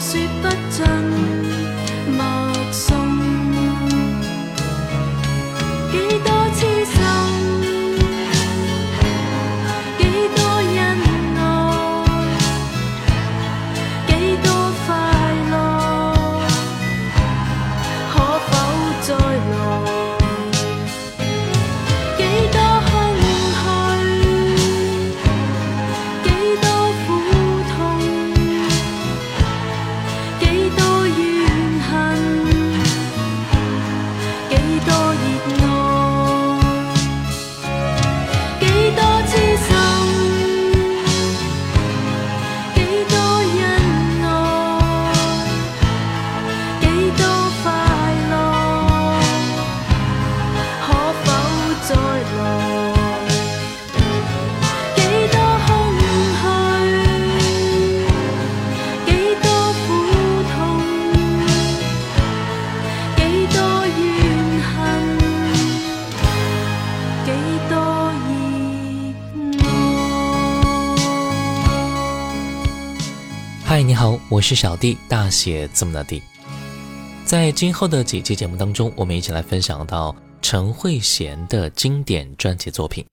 说不我是小弟，大写字母的弟。在今后的几期节目当中，我们一起来分享到陈慧娴的经典专辑作品。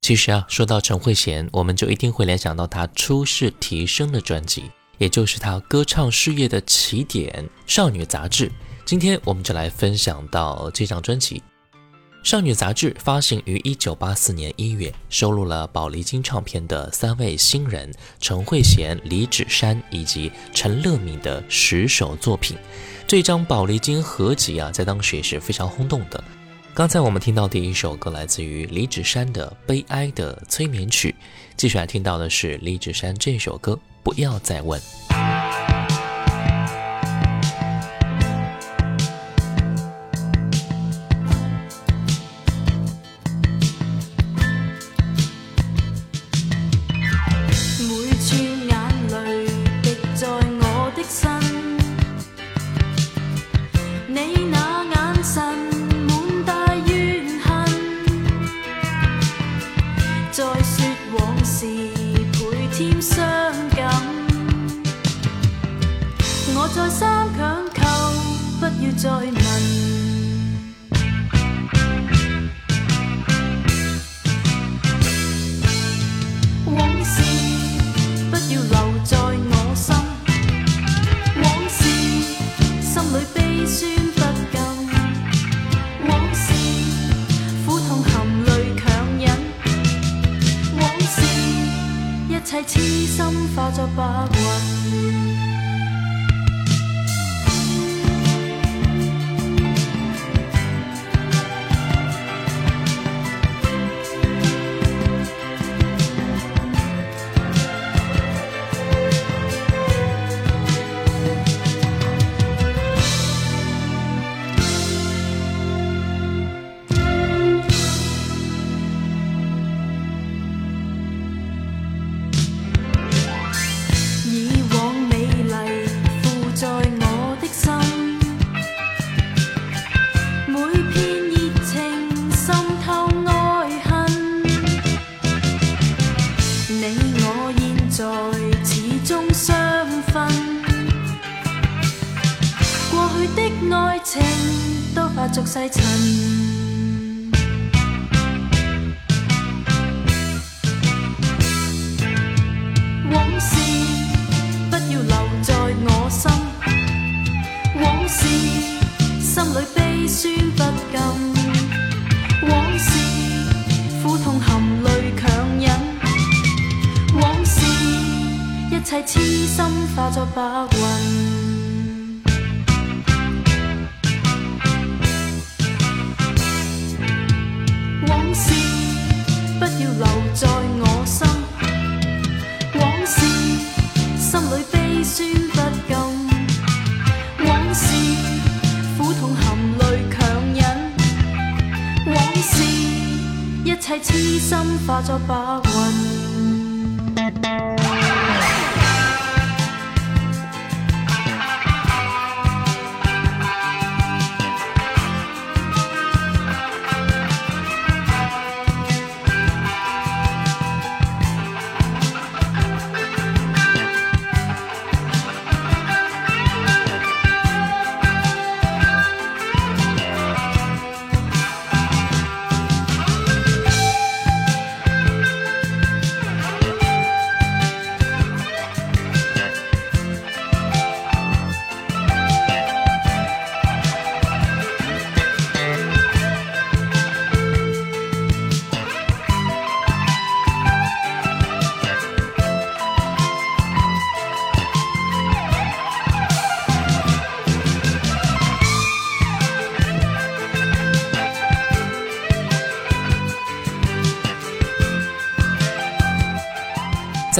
其实啊，说到陈慧娴，我们就一定会联想到她初试提升的专辑，也就是她歌唱事业的起点《少女杂志》。今天我们就来分享到这张专辑。少女杂志发行于一九八四年一月，收录了宝丽金唱片的三位新人陈慧娴、李芷珊以及陈乐敏的十首作品。这张宝丽金合集啊，在当时也是非常轰动的。刚才我们听到第一首歌来自于李芷珊的《悲哀的催眠曲》，继续来听到的是李芷珊这首歌《不要再问》。化作俗世尘，往事不要留在我心，往事心。里悲酸不禁，往事苦痛含泪强忍，往事一切痴心化作白云。痴心化作白云。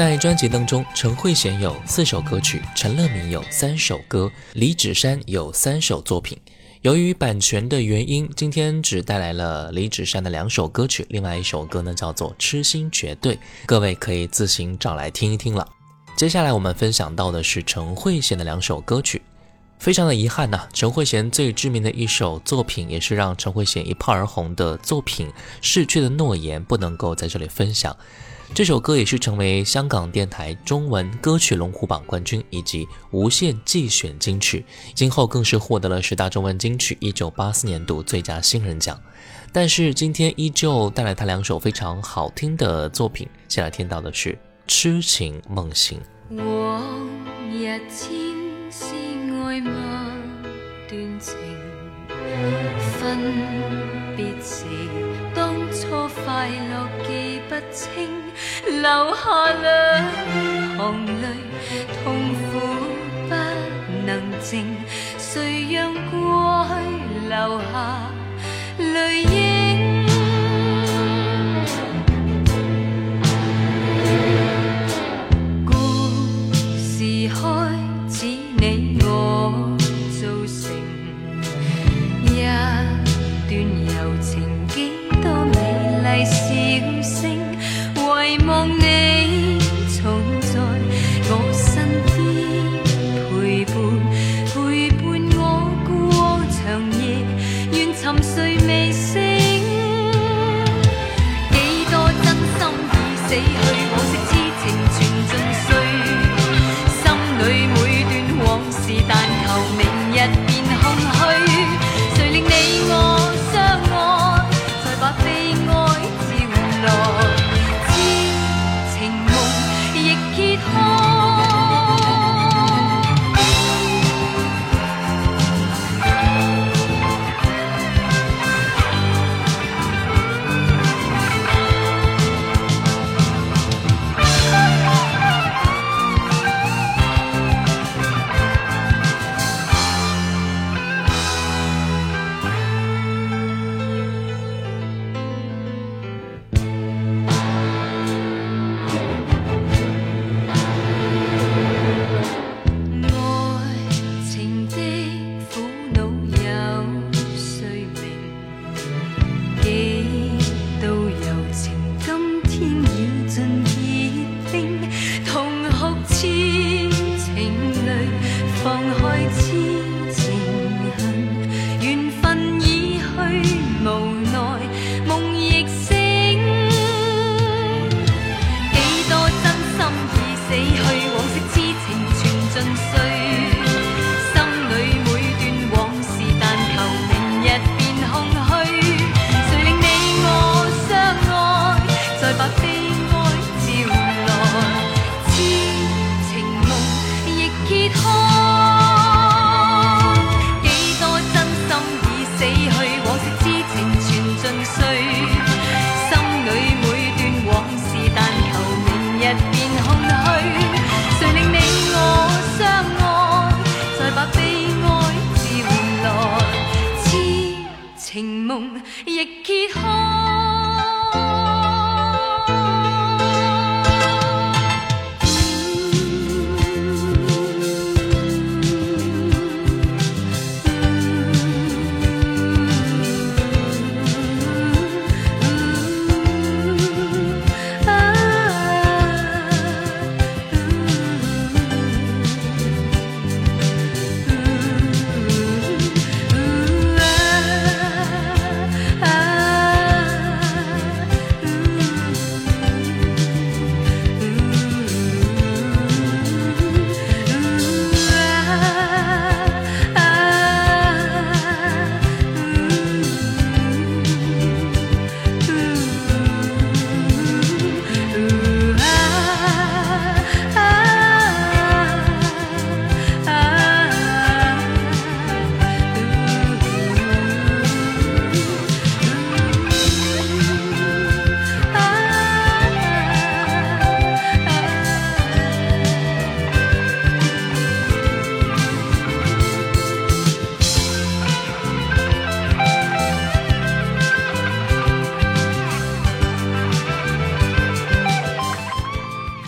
在专辑当中，陈慧娴有四首歌曲，陈乐明有三首歌，李芷珊有三首作品。由于版权的原因，今天只带来了李芷珊的两首歌曲，另外一首歌呢叫做《痴心绝对》，各位可以自行找来听一听了。接下来我们分享到的是陈慧娴的两首歌曲，非常的遗憾呐，陈慧娴最知名的一首作品，也是让陈慧娴一炮而红的作品《逝去的诺言》，不能够在这里分享。这首歌也是成为香港电台中文歌曲龙虎榜冠军以及无线季选金曲，今后更是获得了十大中文金曲一九八四年度最佳新人奖。但是今天依旧带来他两首非常好听的作品，先来听到的是《痴情梦醒》。往日爱吗断情，分别时当初快乐记不清。留下两行泪，痛苦不能静，谁让过去留下泪影？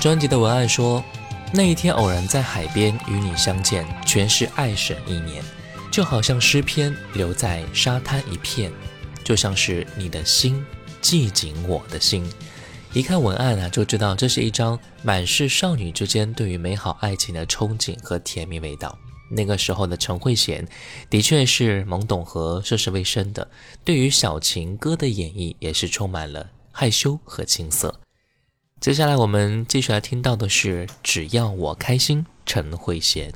专辑的文案说：“那一天偶然在海边与你相见，全是爱神意念，就好像诗篇留在沙滩一片，就像是你的心系紧我的心。”一看文案啊，就知道这是一张满是少女之间对于美好爱情的憧憬和甜蜜味道。那个时候的陈慧娴，的确是懵懂和涉世未深的，对于小情歌的演绎也是充满了害羞和青涩。接下来我们继续来听到的是《只要我开心》，陈慧娴。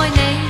爱你。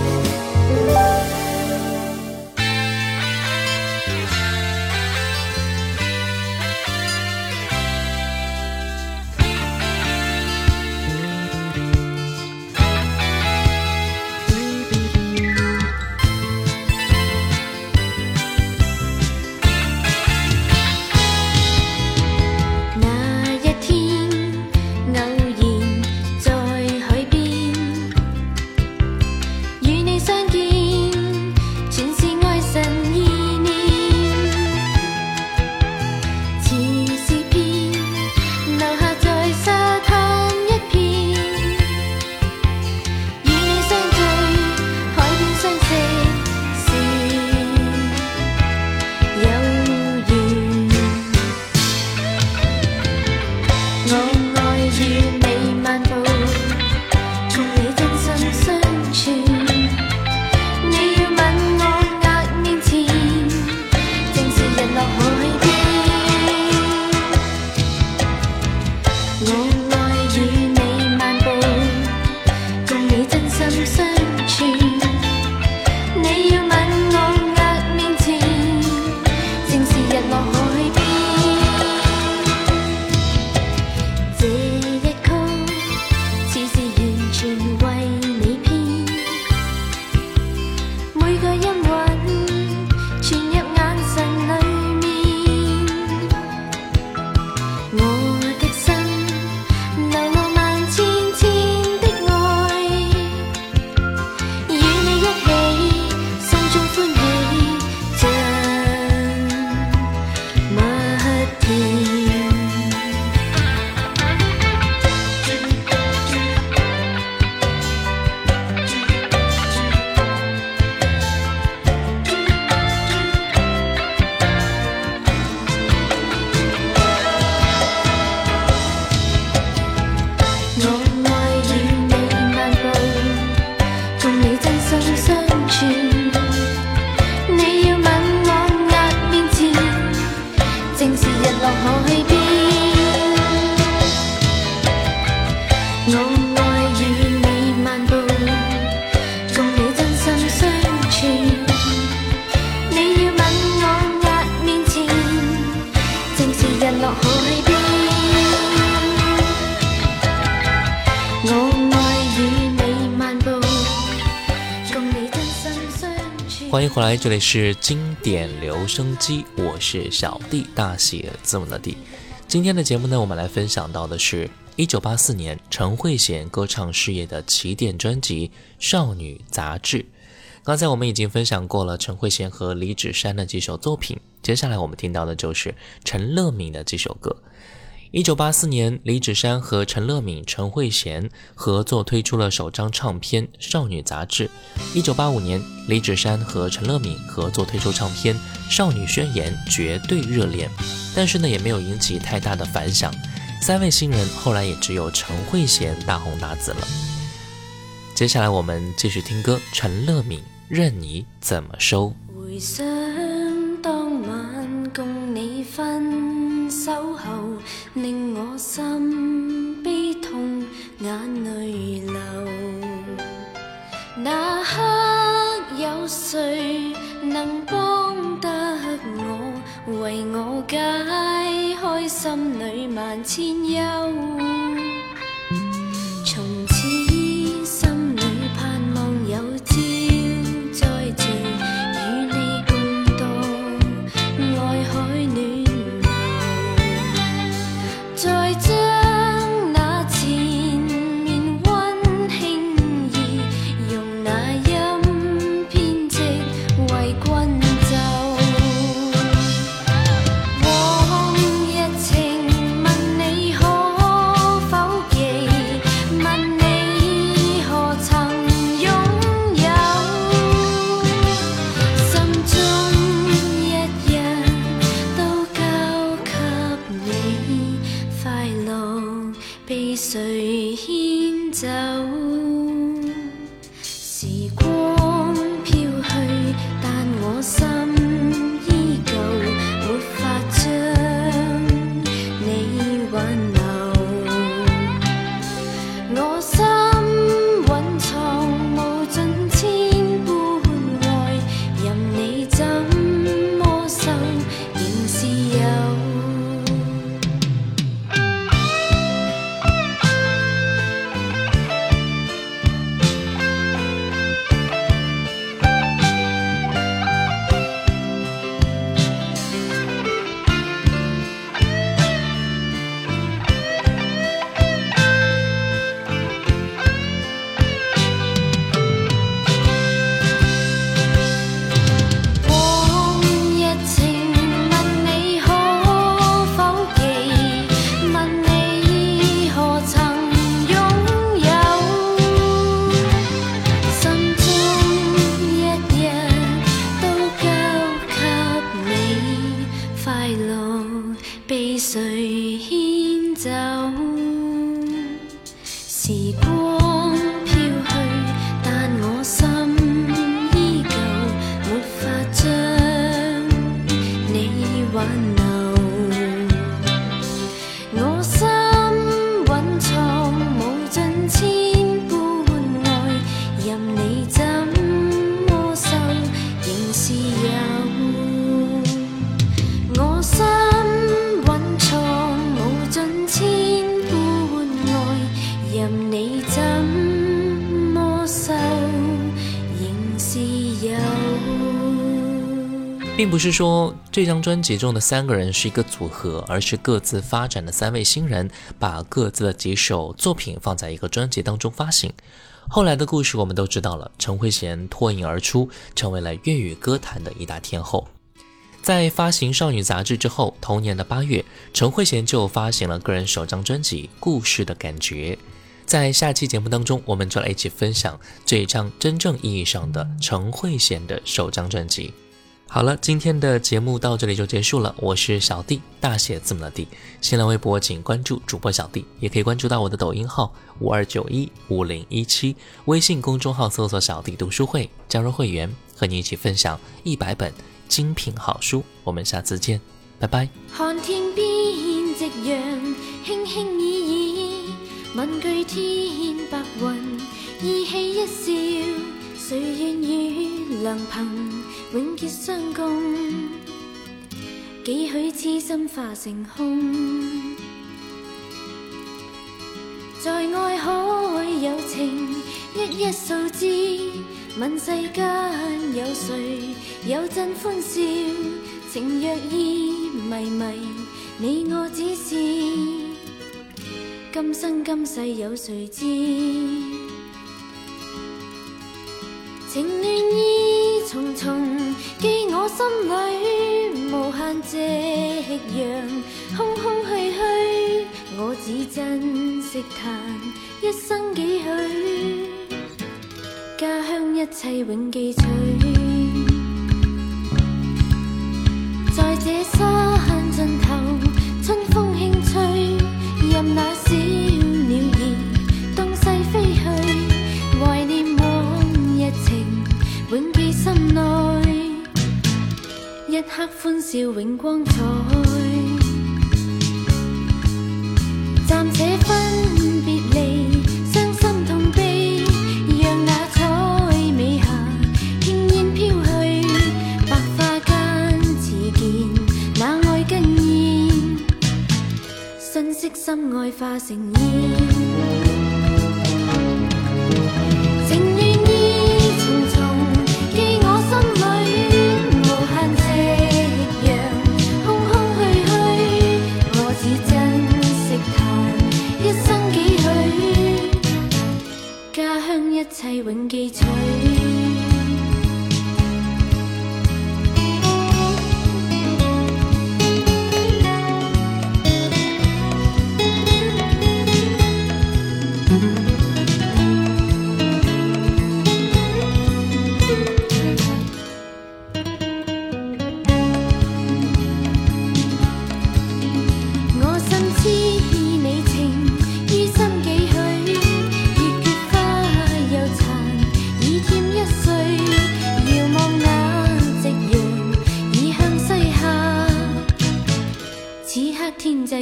欢迎回来，这里是经典留声机，我是小弟，大写字母的弟。今天的节目呢，我们来分享到的是1984年陈慧娴歌唱事业的起点专辑《少女杂志》。刚才我们已经分享过了陈慧娴和李芷珊的几首作品，接下来我们听到的就是陈乐敏的几首歌。一九八四年，李芷珊和陈乐敏、陈慧娴合作推出了首张唱片《少女杂志》。一九八五年，李芷珊和陈乐敏合作推出唱片《少女宣言》，绝对热恋，但是呢，也没有引起太大的反响。三位新人后来也只有陈慧娴大红大紫了。接下来我们继续听歌，陈乐敏《任你怎么收》。守候。令我心是有。我心蕴藏无尽千般爱，任你怎么收，仍是有。并不是说这张专辑中的三个人是一个组合，而是各自发展的三位新人，把各自的几首作品放在一个专辑当中发行。后来的故事我们都知道了，陈慧娴脱颖而出，成为了粤语歌坛的一大天后。在发行少女杂志之后，同年的八月，陈慧娴就发行了个人首张专辑《故事的感觉》。在下期节目当中，我们就来一起分享这一张真正意义上的陈慧娴的首张专辑。好了，今天的节目到这里就结束了。我是小弟，大写字母的弟。新浪微博请关注主播小弟，也可以关注到我的抖音号五二九一五零一七，微信公众号搜索“小弟读书会”，加入会员，和你一起分享一百本精品好书。我们下次见，拜拜。看天边夕阳轻轻倚倚，问句天白云，意气一笑，谁愿与良朋永结相共？几许痴心化成空，在爱海有情，一一数之。问世间有谁有真欢笑？情若意迷迷，你我只是今生今世有谁知？情乱意重重，记我心里无限夕阳，空空虚虚，我只珍惜叹一生几许，家乡一切永记取。在这山刻欢笑永光彩。暂且分别离，伤心痛悲，让那彩美霞轻烟飘去，百花间似见那爱根烟，瞬息心爱化成烟。永记取。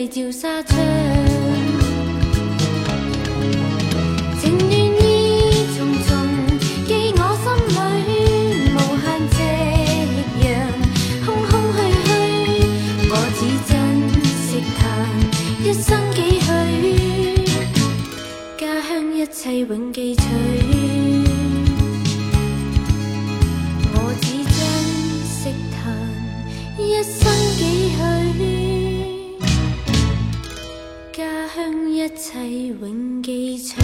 照纱窗情暖意重重寄我心里无限夕阳空空去去我只珍惜她一生几许家乡一切永记取。永记。